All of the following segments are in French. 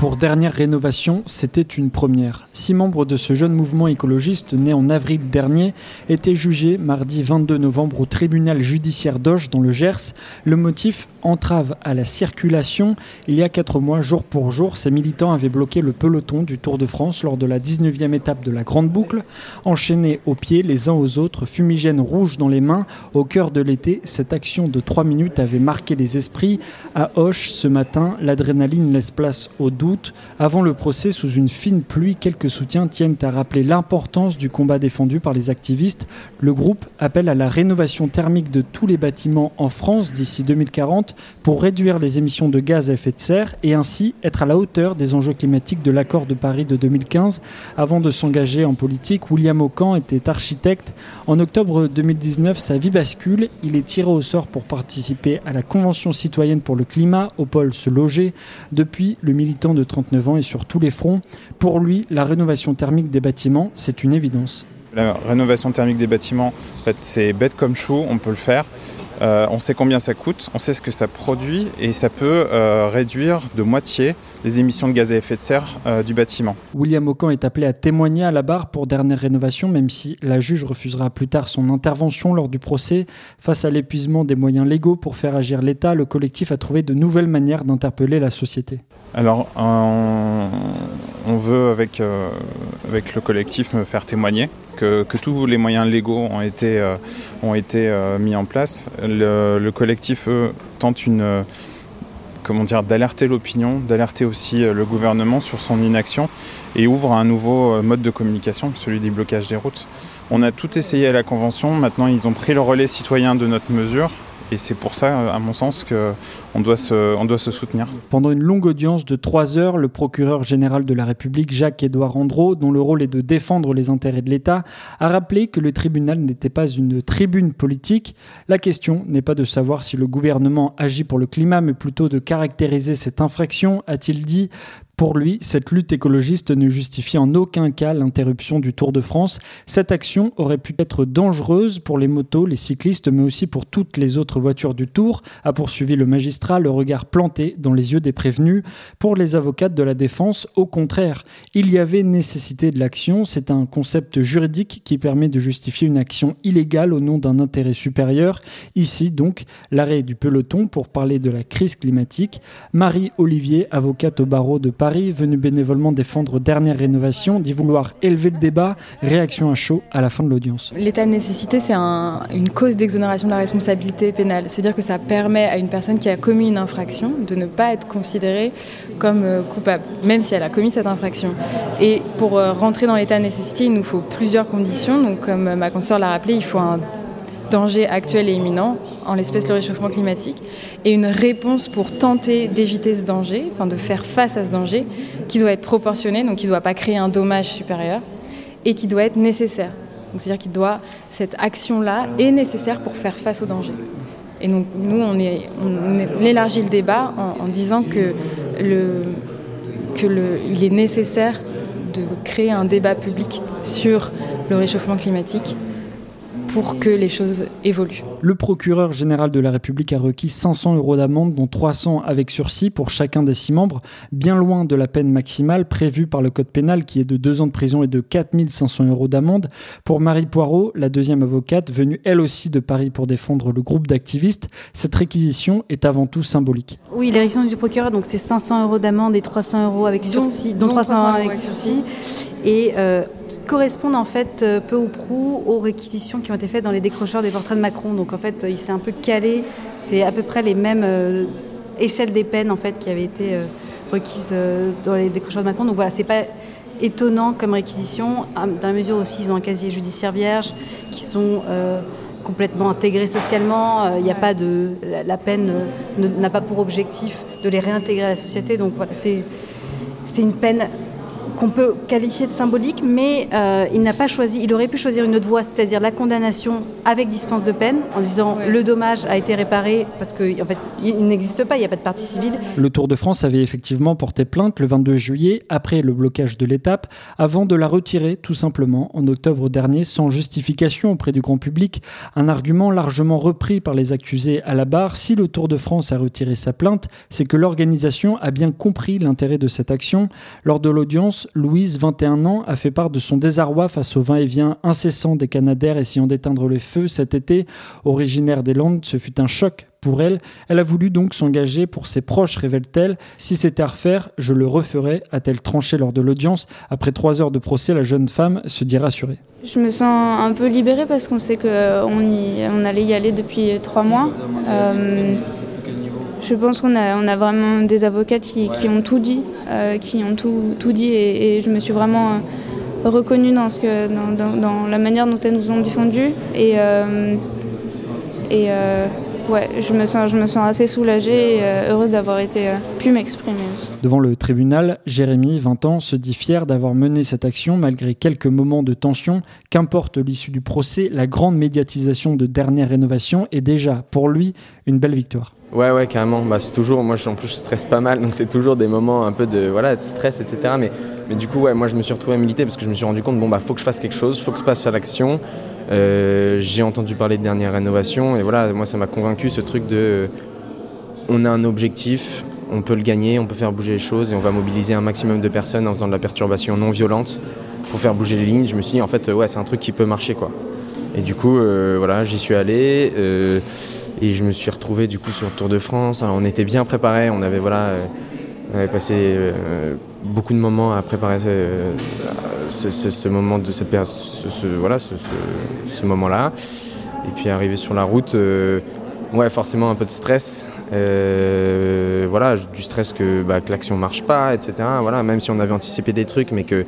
Pour dernière rénovation, c'était une première. Six membres de ce jeune mouvement écologiste né en avril dernier étaient jugés mardi 22 novembre au tribunal judiciaire d'Auch dans le Gers. Le motif entrave à la circulation. Il y a quatre mois, jour pour jour, ces militants avaient bloqué le peloton du Tour de France lors de la 19e étape de la Grande Boucle. Enchaînés aux pieds les uns aux autres, fumigènes rouges dans les mains, au cœur de l'été, cette action de trois minutes avait marqué les esprits. À Auch, ce matin, l'adrénaline laisse place au doute avant le procès, sous une fine pluie, quelques soutiens tiennent à rappeler l'importance du combat défendu par les activistes. Le groupe appelle à la rénovation thermique de tous les bâtiments en France d'ici 2040 pour réduire les émissions de gaz à effet de serre et ainsi être à la hauteur des enjeux climatiques de l'accord de Paris de 2015. Avant de s'engager en politique, William Ocan était architecte. En octobre 2019, sa vie bascule. Il est tiré au sort pour participer à la Convention citoyenne pour le climat au pôle Se Loger. Depuis, le militant de de 39 ans et sur tous les fronts. Pour lui, la rénovation thermique des bâtiments, c'est une évidence. La rénovation thermique des bâtiments, en fait, c'est bête comme chou, on peut le faire. Euh, on sait combien ça coûte, on sait ce que ça produit et ça peut euh, réduire de moitié les émissions de gaz à effet de serre euh, du bâtiment. William Ocan est appelé à témoigner à la barre pour dernière rénovation, même si la juge refusera plus tard son intervention lors du procès. Face à l'épuisement des moyens légaux pour faire agir l'État, le collectif a trouvé de nouvelles manières d'interpeller la société. Alors, on, veut avec, avec le collectif me faire témoigner que, tous les moyens légaux ont été, ont été mis en place le, collectif, tente une, comment dire, d'alerter l'opinion, d'alerter aussi euh, le gouvernement sur son inaction et ouvre un nouveau euh, mode de communication, celui des blocages des routes. On a tout essayé à la Convention, maintenant ils ont pris le relais citoyen de notre mesure et c'est pour ça, à mon sens, qu'on doit, se, soutenir. Pendant une longue audience de trois heures, le procureur général de la République, Jacques-Édouard Andro, dont le rôle est de défendre les intérêts de l'État, a rappelé que le tribunal n'était pas une tribune politique. La question n'est pas de savoir si le gouvernement agit pour le climat, mais plutôt de caractériser cette infraction, a-t-il dit. Pour lui, cette lutte écologiste ne justifie en aucun cas l'interruption du Tour de France. Cette action aurait pu être dangereuse pour les motos, les cyclistes, mais aussi pour toutes les autres voitures du Tour, a poursuivi le magistrat, le regard planté dans les yeux des prévenus. Pour les avocates de la défense, au contraire, il y avait nécessité de l'action. C'est un concept juridique qui permet de justifier une action illégale au nom d'un intérêt supérieur. Ici, donc, l'arrêt du peloton pour parler de la crise climatique. Marie Olivier, avocate au barreau de Paris, venu bénévolement défendre dernière rénovation, dit vouloir élever le débat. Réaction à chaud à la fin de l'audience. L'état de nécessité, c'est une cause d'exonération de la responsabilité pénale. C'est-à-dire que ça permet à une personne qui a commis une infraction de ne pas être considérée comme euh, coupable, même si elle a commis cette infraction. Et pour euh, rentrer dans l'état de nécessité, il nous faut plusieurs conditions. Donc, comme ma consoeur l'a rappelé, il faut un danger actuel et imminent, en l'espèce le réchauffement climatique, et une réponse pour tenter d'éviter ce danger, enfin de faire face à ce danger, qui doit être proportionnée, donc qui ne doit pas créer un dommage supérieur, et qui doit être nécessaire. C'est-à-dire qu'il doit, cette action-là est nécessaire pour faire face au danger. Et donc nous, on, élargit le débat en, disant que qu'il est nécessaire de créer un débat public sur le réchauffement climatique pour que les choses évoluent. Le procureur général de la République a requis 500 euros d'amende, dont 300 avec sursis pour chacun des six membres, bien loin de la peine maximale prévue par le Code pénal qui est de deux ans de prison et de 4500 euros d'amende. Pour Marie Poirot, la deuxième avocate, venue elle aussi de Paris pour défendre le groupe d'activistes, cette réquisition est avant tout symbolique. Oui, l'érection du procureur, donc c'est 500 euros d'amende et 300 euros avec sursis, dont, 300 euros avec sursis. Et euh, qui correspondent en fait euh, peu ou prou aux réquisitions qui ont été faites dans les décrocheurs des portraits de Macron. Donc en fait, il s'est un peu calé. C'est à peu près les mêmes euh, échelles des peines en fait qui avaient été euh, requises dans les décrocheurs de Macron. Donc voilà, c'est pas étonnant comme réquisition, dans la mesure aussi ils ont un casier judiciaire vierge, qui sont complètement intégrés socialement. Il n'y a pas de la, peine n'a pas pour objectif de les réintégrer à la société. Donc voilà, c'est c'est une peine qu'on peut qualifier de symbolique, mais euh, il n'a pas choisi, il aurait pu choisir une autre voie, c'est-à-dire la condamnation avec dispense de peine, en disant le dommage a été réparé parce qu'en en fait, il n'existe pas, il n'y a pas de partie civile. Le Tour de France avait effectivement porté plainte le 22 juillet, après le blocage de l'étape, avant de la retirer tout simplement en octobre dernier sans justification auprès du grand public, un argument largement repris par les accusés à la barre. Si le Tour de France a retiré sa plainte, c'est que l'organisation a bien compris l'intérêt de cette action. Lors de l'audience, Louise, 21 ans, a fait part de son désarroi face au va-et-vient incessant des Canadaires essayant d'éteindre les feux cet été. Originaire des Landes, ce fut un choc pour elle. Elle a voulu donc s'engager pour ses proches, révèle-t-elle. Si c'était à refaire, je le referais, a-t-elle tranché lors de l'audience. Après trois heures de procès, la jeune femme se dit rassurée. Je me sens un peu libérée parce qu'on sait qu'on on allait y aller depuis trois mois. Euh, je pense qu'on a, on a vraiment des avocates qui, ont tout dit, euh, qui ont tout, tout dit et, je me suis vraiment euh, reconnue dans, ce que, dans, la manière dont elles nous ont défendu. Et, euh, et ouais, je me, sens, je me sens assez soulagée et heureuse d'avoir été pu m'exprimer. Devant le tribunal, Jérémy, 20 ans, se dit fier d'avoir mené cette action malgré quelques moments de tension. Qu'importe l'issue du procès, la grande médiatisation de dernière rénovation est déjà pour lui une belle victoire. Ouais, ouais, carrément. Bah, c'est toujours, moi, en plus, je stresse pas mal, donc c'est toujours des moments un peu de, voilà, de stress, etc. Mais, mais du coup, ouais, moi, je me suis retrouvé à militer parce que je me suis rendu compte, bon, bah, faut que je fasse quelque chose, faut que je passe à l'action. Euh, j'ai entendu parler de dernière rénovation, et voilà, moi, ça m'a convaincu ce truc de, on a un objectif, on peut le gagner, on peut faire bouger les choses, et on va mobiliser un maximum de personnes en faisant de la perturbation non violente pour faire bouger les lignes. Je me suis dit, en fait, ouais, c'est un truc qui peut marcher, quoi. Et du coup, euh, voilà, j'y suis allé. Euh, et je me suis retrouvé du coup sur le Tour de France. on était bien préparé, on avait voilà, euh, on avait passé euh, beaucoup de moments à préparer euh, ce, moment de cette période, voilà, ce, moment-là. Et puis arrivé sur la route, ouais, forcément un peu de stress. voilà, du stress que, bah, que l'action marche pas, etc. Voilà, même si on avait anticipé des trucs, mais que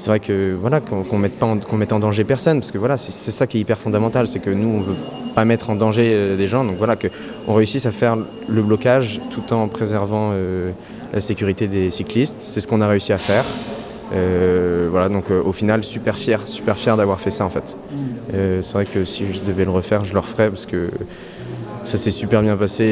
c'est vrai que voilà qu'on ne mette pas qu'on mette en danger personne parce que voilà c'est ça qui est hyper fondamental c'est que nous on veut pas mettre en danger euh, des gens. Donc voilà que on réussisse à faire le blocage tout en préservant euh, la sécurité des cyclistes. C'est ce qu'on a réussi à faire. Euh, voilà donc au final super fier super fier d'avoir fait ça en fait. Mm. c'est vrai que si je devais le refaire je le referais parce que ça s'est super bien passé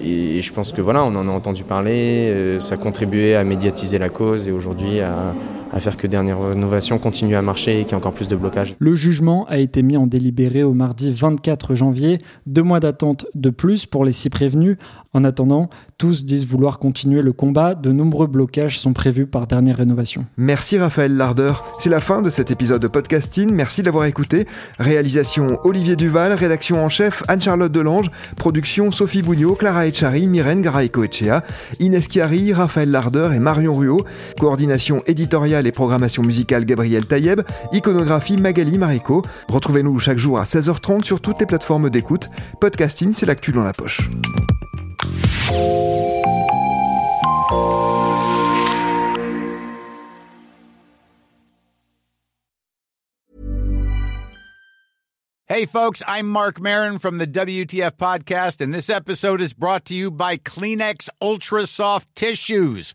et je pense que voilà on en a entendu parler ça a contribué à médiatiser la cause et aujourd'hui à à faire que Dernière Rénovation continue à marcher et qu'il y ait encore plus de blocages. Le jugement a été mis en délibéré au mardi 24 janvier. Deux mois d'attente de plus pour les six prévenus. En attendant, tous disent vouloir continuer le combat. De nombreux blocages sont prévus par Dernière Rénovation. Merci Raphaël Larder. C'est la fin de cet épisode de podcasting. Merci d'avoir écouté. Réalisation Olivier Duval, rédaction en chef Anne-Charlotte Delange, production Sophie Bougnot, Clara Echari, Myrène Garay-Coechea, Inès Chiari, Raphaël Larder et Marion Ruot. Coordination éditoriale et programmation musicale Gabriel Taïeb, iconographie Magali Marico. Retrouvez-nous chaque jour à 16h30 sur toutes les plateformes d'écoute. Podcasting, c'est l'actu dans la poche. Hey folks, I'm Mark Marin from the WTF podcast and this episode is brought to you by Kleenex Ultra Soft Tissues